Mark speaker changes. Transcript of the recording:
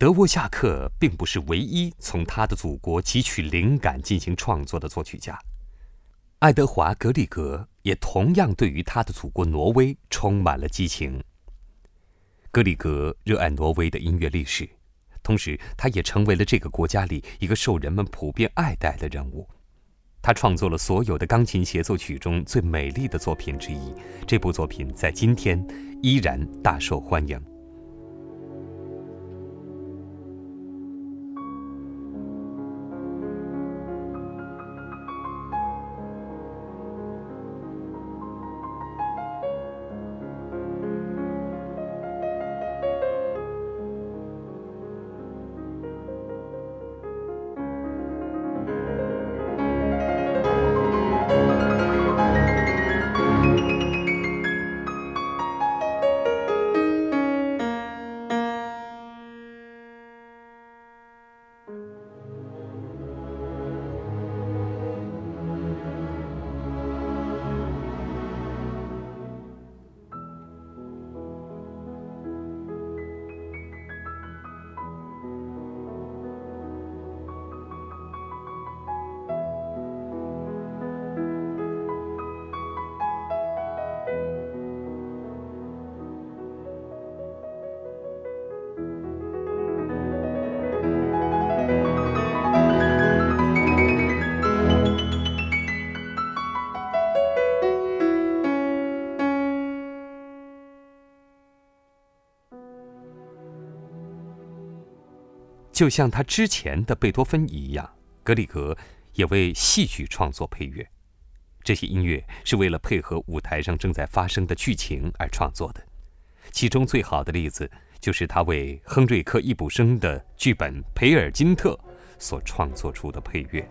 Speaker 1: 德沃夏克并不是唯一从他的祖国汲取灵感进行创作的作曲家，爱德华·格里格也同样对于他的祖国挪威充满了激情。格里格热爱挪威的音乐历史，同时他也成为了这个国家里一个受人们普遍爱戴的人物。他创作了所有的钢琴协奏曲中最美丽的作品之一，这部作品在今天依然大受欢迎。就像他之前的贝多芬一样，格里格也为戏剧创作配乐。这些音乐是为了配合舞台上正在发生的剧情而创作的。其中最好的例子就是他为亨瑞克·易卜生的剧本《培尔金特》所创作出的配乐。